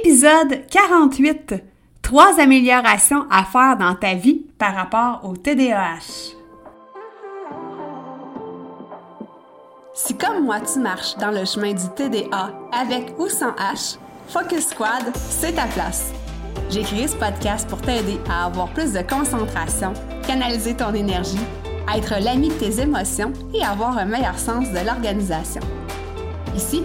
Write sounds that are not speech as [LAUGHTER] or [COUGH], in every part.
Épisode 48. Trois améliorations à faire dans ta vie par rapport au TDAH. Si comme moi tu marches dans le chemin du TDA avec ou sans H, Focus Squad, c'est ta place. J'ai créé ce podcast pour t'aider à avoir plus de concentration, canaliser ton énergie, être l'ami de tes émotions et avoir un meilleur sens de l'organisation. Ici,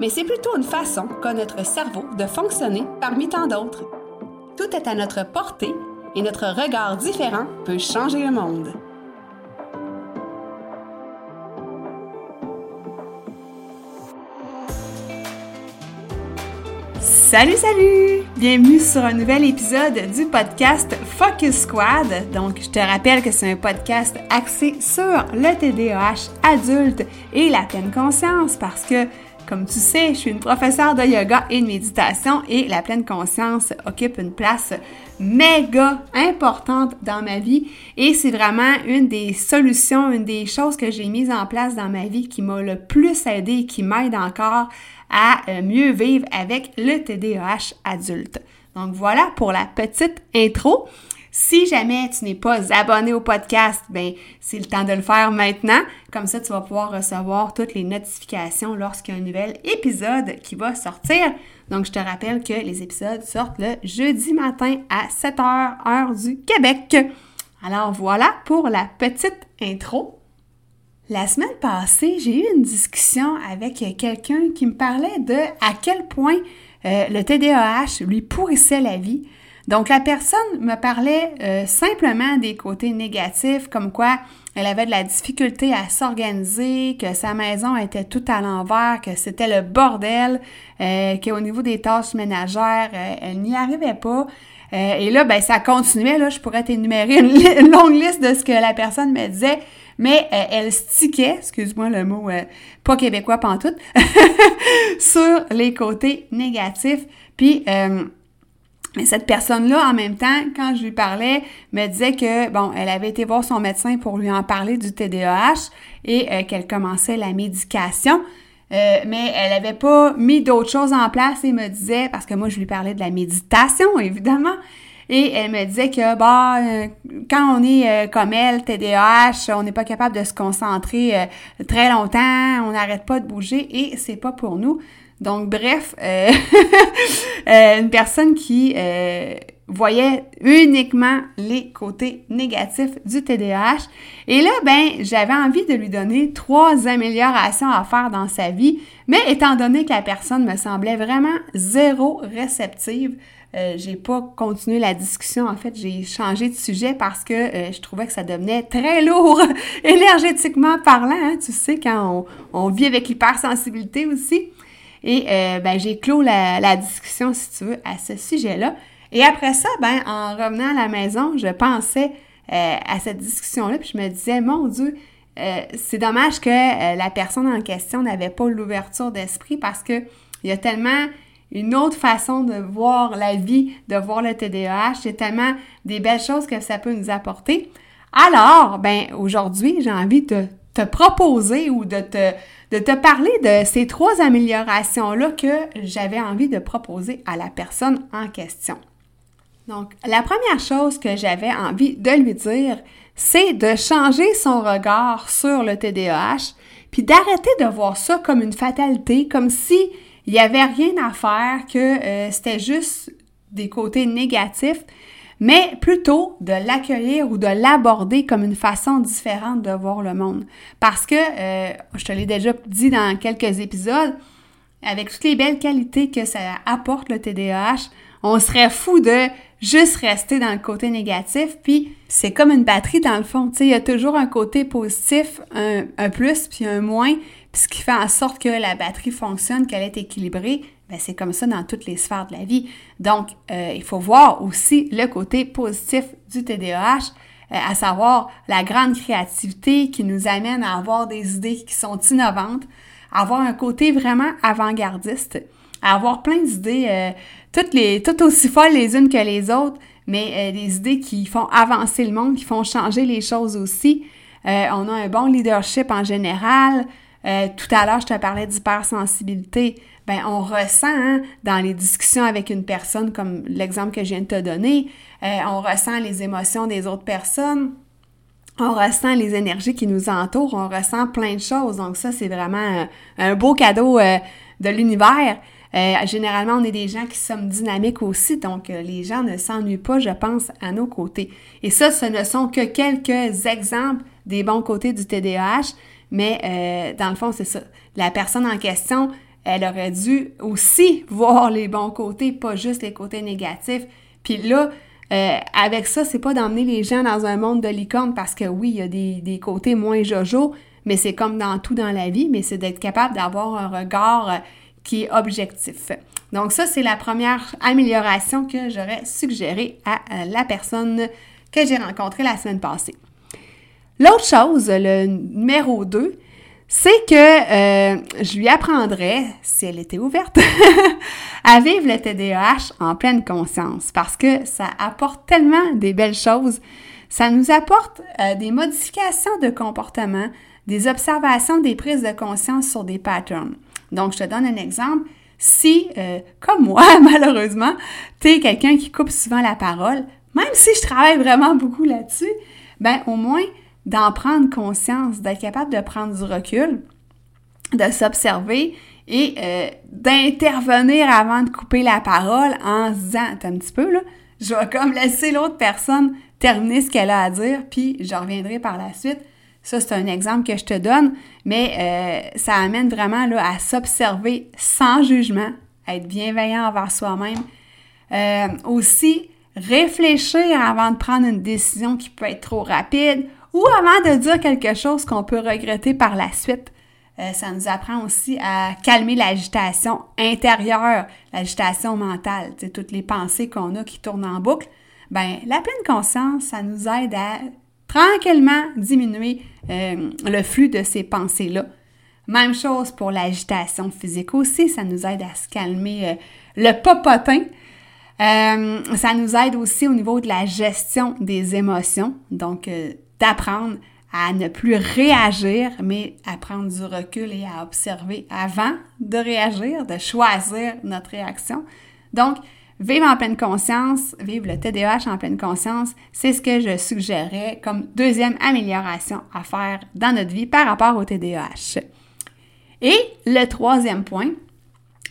mais c'est plutôt une façon qu'a notre cerveau de fonctionner parmi tant d'autres. Tout est à notre portée et notre regard différent peut changer le monde. Salut, salut! Bienvenue sur un nouvel épisode du podcast Focus Squad. Donc, je te rappelle que c'est un podcast axé sur le TDAH adulte et la pleine conscience parce que comme tu sais, je suis une professeure de yoga et de méditation et la pleine conscience occupe une place méga importante dans ma vie et c'est vraiment une des solutions, une des choses que j'ai mises en place dans ma vie qui m'a le plus aidé qui m'aide encore à euh, mieux vivre avec le TDAH adulte. Donc voilà pour la petite intro. Si jamais tu n'es pas abonné au podcast, ben c'est le temps de le faire maintenant. Comme ça, tu vas pouvoir recevoir toutes les notifications lorsqu'il y a un nouvel épisode qui va sortir. Donc, je te rappelle que les épisodes sortent le jeudi matin à 7h, heure du Québec. Alors voilà pour la petite intro. La semaine passée, j'ai eu une discussion avec quelqu'un qui me parlait de à quel point euh, le TDAH lui pourrissait la vie. Donc, la personne me parlait euh, simplement des côtés négatifs, comme quoi elle avait de la difficulté à s'organiser, que sa maison était tout à l'envers, que c'était le bordel, euh, qu'au niveau des tâches ménagères, euh, elle n'y arrivait pas. et là, ben, ça continuait. Là, je pourrais t'énumérer une, longue liste de ce que la personne me disait, mais elle stickait, excuse-moi le mot pas québécois pantoute, [LAUGHS] sur les côtés négatifs. Puis, mais cette personne-là, en même temps, quand je lui parlais, me disait que, bon, elle avait été voir son médecin pour lui en parler du TDAH et euh, qu'elle commençait la médication. Euh, mais elle n'avait pas mis d'autres choses en place et me disait, parce que moi, je lui parlais de la méditation, évidemment, et elle me disait que, bah, euh, quand on est comme elle, TDAH, on n'est pas capable de se concentrer très longtemps, on n'arrête pas de bouger et c'est pas pour nous. Donc, bref, euh, [LAUGHS] euh, une personne qui euh, voyait uniquement les côtés négatifs du TDAH. Et là, ben, j'avais envie de lui donner trois améliorations à faire dans sa vie, mais étant donné que la personne me semblait vraiment zéro réceptive, euh, j'ai pas continué la discussion. En fait, j'ai changé de sujet parce que je trouvais que ça devenait très lourd [LAUGHS] énergétiquement parlant. Hein. tu sais, quand on, vit avec l'hypersensibilité aussi. Et euh, ben, j'ai clos la, discussion, si tu veux, à ce sujet-là. Et après ça, ben, en revenant à la maison, je pensais euh, à cette discussion-là, puis je me disais, mon Dieu, euh, c'est dommage que la personne en question n'avait pas l'ouverture d'esprit parce que il y a tellement une autre façon de voir la vie, de voir le TDAH, a tellement des belles choses que ça peut nous apporter. Alors, ben aujourd'hui, j'ai envie de te proposer ou de te de te parler de ces trois améliorations-là que j'avais envie de proposer à la personne en question. Donc, la première chose que j'avais envie de lui dire, c'est de changer son regard sur le TDAH, puis d'arrêter de voir ça comme une fatalité, comme si il n'y avait rien à faire, que euh, c'était juste des côtés négatifs, mais plutôt de l'accueillir ou de l'aborder comme une façon différente de voir le monde. Parce que, euh, je te l'ai déjà dit dans quelques épisodes, avec toutes les belles qualités que ça apporte le TDAH, on serait fou de juste rester dans le côté négatif, puis c'est comme une batterie dans le fond, tu sais, il y a toujours un côté positif, un, plus, puis un moins, puis ce qui fait en sorte que la batterie fonctionne, qu'elle est équilibrée, ben, c'est comme ça dans toutes les sphères de la vie. Donc, euh, il faut voir aussi le côté positif du TDAH, euh, à savoir la grande créativité qui nous amène à avoir des idées qui sont innovantes, avoir un côté vraiment avant-gardiste, à avoir plein d'idées, euh, toutes, les, toutes aussi folles les unes que les autres, mais des idées qui font avancer le monde, qui font changer les choses aussi. on a un bon leadership en général. tout à l'heure, je te parlais d'hypersensibilité ben on ressent hein, dans les discussions avec une personne, comme l'exemple que je viens de te donner, euh, on ressent les émotions des autres personnes, on ressent les énergies qui nous entourent, on ressent plein de choses. Donc ça, c'est vraiment un, beau cadeau euh, de l'univers. Euh, généralement, on est des gens qui sommes dynamiques aussi, donc les gens ne s'ennuient pas, je pense, à nos côtés. Et ça, ce ne sont que quelques exemples des bons côtés du TDAH, mais dans le fond, c'est ça. La personne en question, elle aurait dû aussi [LAUGHS] voir les bons côtés, pas juste les côtés négatifs. Puis là, euh, avec ça, c'est pas d'emmener les gens dans un monde de licorne parce que oui, il y a des, côtés moins jojo, mais c'est comme dans tout dans la vie, mais c'est d'être capable d'avoir un regard euh, qui est objectif. Donc ça, c'est la première amélioration que j'aurais suggérée à euh, la personne que j'ai rencontrée la semaine passée. L'autre chose, le numéro 2, c'est que euh, je lui apprendrais, si elle était ouverte, [LAUGHS] à vivre le TDAH en pleine conscience parce que ça apporte tellement des belles choses. Ça nous apporte euh, des modifications de comportement, des observations, des prises de conscience sur des patterns. Donc, je te donne un exemple. Si, euh, comme moi, [LAUGHS] malheureusement, tu es quelqu'un qui coupe souvent la parole, même si je travaille vraiment beaucoup là-dessus, ben au moins, d'en prendre conscience, d'être capable de prendre du recul, de s'observer et euh, d'intervenir avant de couper la parole en se disant, un petit peu, là, je vais comme laisser l'autre personne terminer ce qu'elle a à dire, puis je reviendrai par la suite. Ça, c'est un exemple que je te donne, mais euh, ça amène vraiment là, à s'observer sans jugement, à être bienveillant envers soi-même. Euh, aussi, réfléchir avant de prendre une décision qui peut être trop rapide ou avant de dire quelque chose qu'on peut regretter par la suite. Euh, ça nous apprend aussi à calmer l'agitation intérieure, l'agitation mentale, toutes les pensées qu'on a qui tournent en boucle. Ben, la pleine conscience, ça nous aide à tranquillement diminuer euh, le flux de ces pensées-là. Même chose pour l'agitation physique aussi, ça nous aide à se calmer euh, le popotin. ça nous aide aussi au niveau de la gestion des émotions. Donc, d'apprendre à ne plus réagir, mais à prendre du recul et à observer avant de réagir, de choisir notre réaction. Donc, vivre en pleine conscience, vivre le TDAH en pleine conscience, c'est ce que je suggérerais comme deuxième amélioration à faire dans notre vie par rapport au TDAH. Et le troisième point,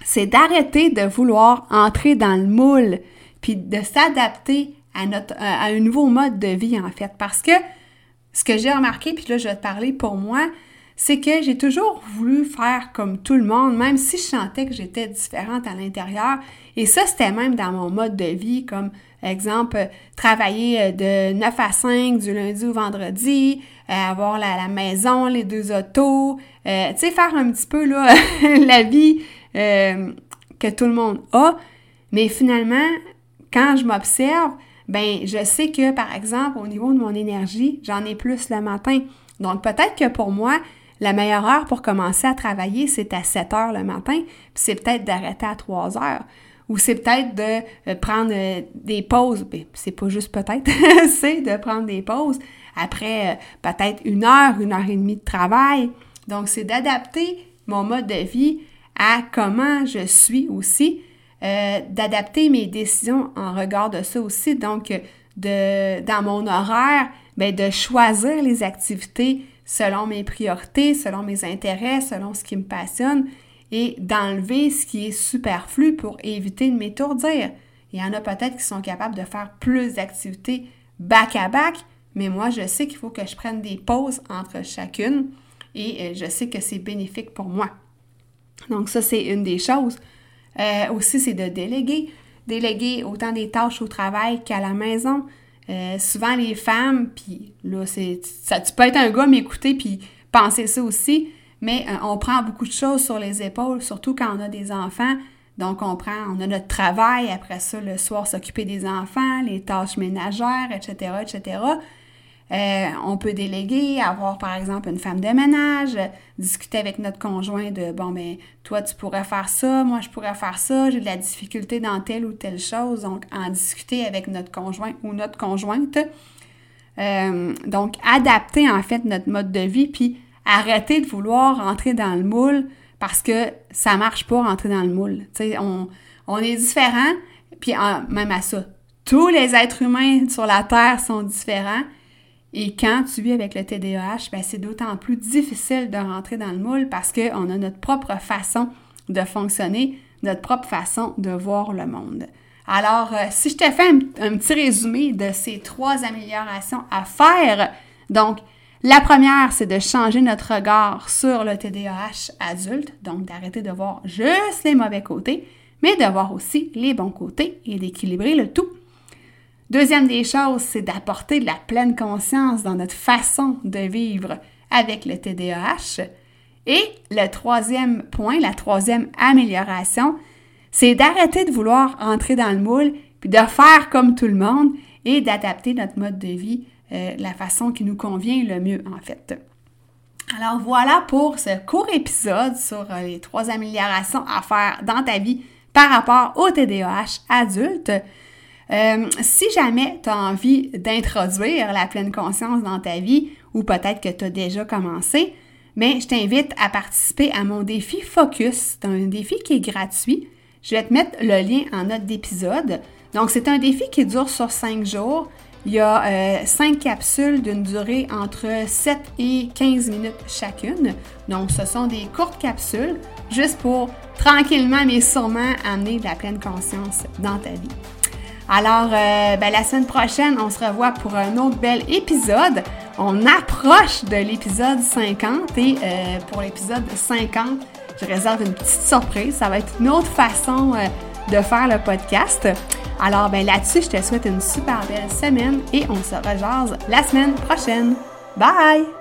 c'est d'arrêter de vouloir entrer dans le moule, puis de s'adapter à, notre, à un nouveau mode de vie, en fait, parce que ce que j'ai remarqué, puis là, je vais te parler pour moi, c'est que j'ai toujours voulu faire comme tout le monde, même si je sentais que j'étais différente à l'intérieur. Et ça, c'était même dans mon mode de vie, comme exemple, travailler euh, de 9 à 5 du lundi au vendredi, euh, avoir la, maison, les deux autos, euh, tu sais, faire un petit peu là, [LAUGHS] la vie que tout le monde a. Mais finalement, quand je m'observe, ben je sais que par exemple au niveau de mon énergie, j'en ai plus le matin. Donc peut-être que pour moi, la meilleure heure pour commencer à travailler, c'est à 7 heures le matin, puis c'est peut-être d'arrêter à 3 heures. Ou c'est peut-être de euh, prendre euh, des pauses. Ben, c'est pas juste peut-être, [LAUGHS] c'est de prendre des pauses après euh, peut-être une heure, une heure et demie de travail. Donc, c'est d'adapter mon mode de vie à comment je suis aussi d'adapter mes décisions en regard de ça aussi. Donc, de, dans mon horaire, bien, de choisir les activités selon mes priorités, selon mes intérêts, selon ce qui me passionne et d'enlever ce qui est superflu pour éviter de m'étourdir. Il y en a peut-être qui sont capables de faire plus d'activités back à back, mais moi, je sais qu'il faut que je prenne des pauses entre chacune et euh, je sais que c'est bénéfique pour moi. Donc ça, c'est une des choses. Euh, aussi, c'est de déléguer. Déléguer autant des tâches au travail qu'à la maison. Euh, souvent, les femmes, puis là, c'est, ça, tu peux être un gars, m'écouter, puis penser ça aussi, mais euh, on prend beaucoup de choses sur les épaules, surtout quand on a des enfants. Donc, on prend, on a notre travail, après ça, le soir, s'occuper des enfants, les tâches ménagères, etc., etc. Euh, on peut déléguer, avoir par exemple une femme de ménage, discuter avec notre conjoint de bon ben toi tu pourrais faire ça, moi je pourrais faire ça, j'ai de la difficulté dans telle ou telle chose, donc en discuter avec notre conjoint ou notre conjointe. Euh, donc adapter en fait notre mode de vie puis arrêter de vouloir rentrer dans le moule parce que ça marche pas rentrer dans le moule. Tu sais, on, on est différent puis même à ça, tous les êtres humains sur la terre sont différents et quand tu vis avec le TDAH, ben c'est d'autant plus difficile de rentrer dans le moule parce qu'on a notre propre façon de fonctionner, notre propre façon de voir le monde. Alors, euh, si je te fais un, petit résumé de ces trois améliorations à faire, donc, la première, c'est de changer notre regard sur le TDAH adulte, donc d'arrêter de voir juste les mauvais côtés, mais de voir aussi les bons côtés et d'équilibrer le tout. Deuxième des choses, c'est d'apporter de la pleine conscience dans notre façon de vivre avec le TDAH. Et le troisième point, la troisième amélioration, c'est d'arrêter de vouloir entrer dans le moule, puis de faire comme tout le monde et d'adapter notre mode de vie euh, la façon qui nous convient le mieux en fait. Alors voilà pour ce court épisode sur euh, les trois améliorations à faire dans ta vie par rapport au TDAH adulte. Euh, si jamais tu as envie d'introduire la pleine conscience dans ta vie, ou peut-être que tu as déjà commencé, mais je t'invite à participer à mon défi Focus. C'est un défi qui est gratuit. Je vais te mettre le lien en note d'épisode. Donc, c'est un défi qui dure sur cinq jours. Il y a euh, cinq capsules d'une durée entre 7 et 15 minutes chacune. Donc, ce sont des courtes capsules juste pour tranquillement mais sûrement amener de la pleine conscience dans ta vie. Alors, euh, ben, la semaine prochaine, on se revoit pour un autre bel épisode. On approche de l'épisode 50 et euh, pour l'épisode 50, je réserve une petite surprise. Ça va être une autre façon euh, de faire le podcast. Alors, ben, là-dessus, je te souhaite une super belle semaine et on se rejase la semaine prochaine. Bye!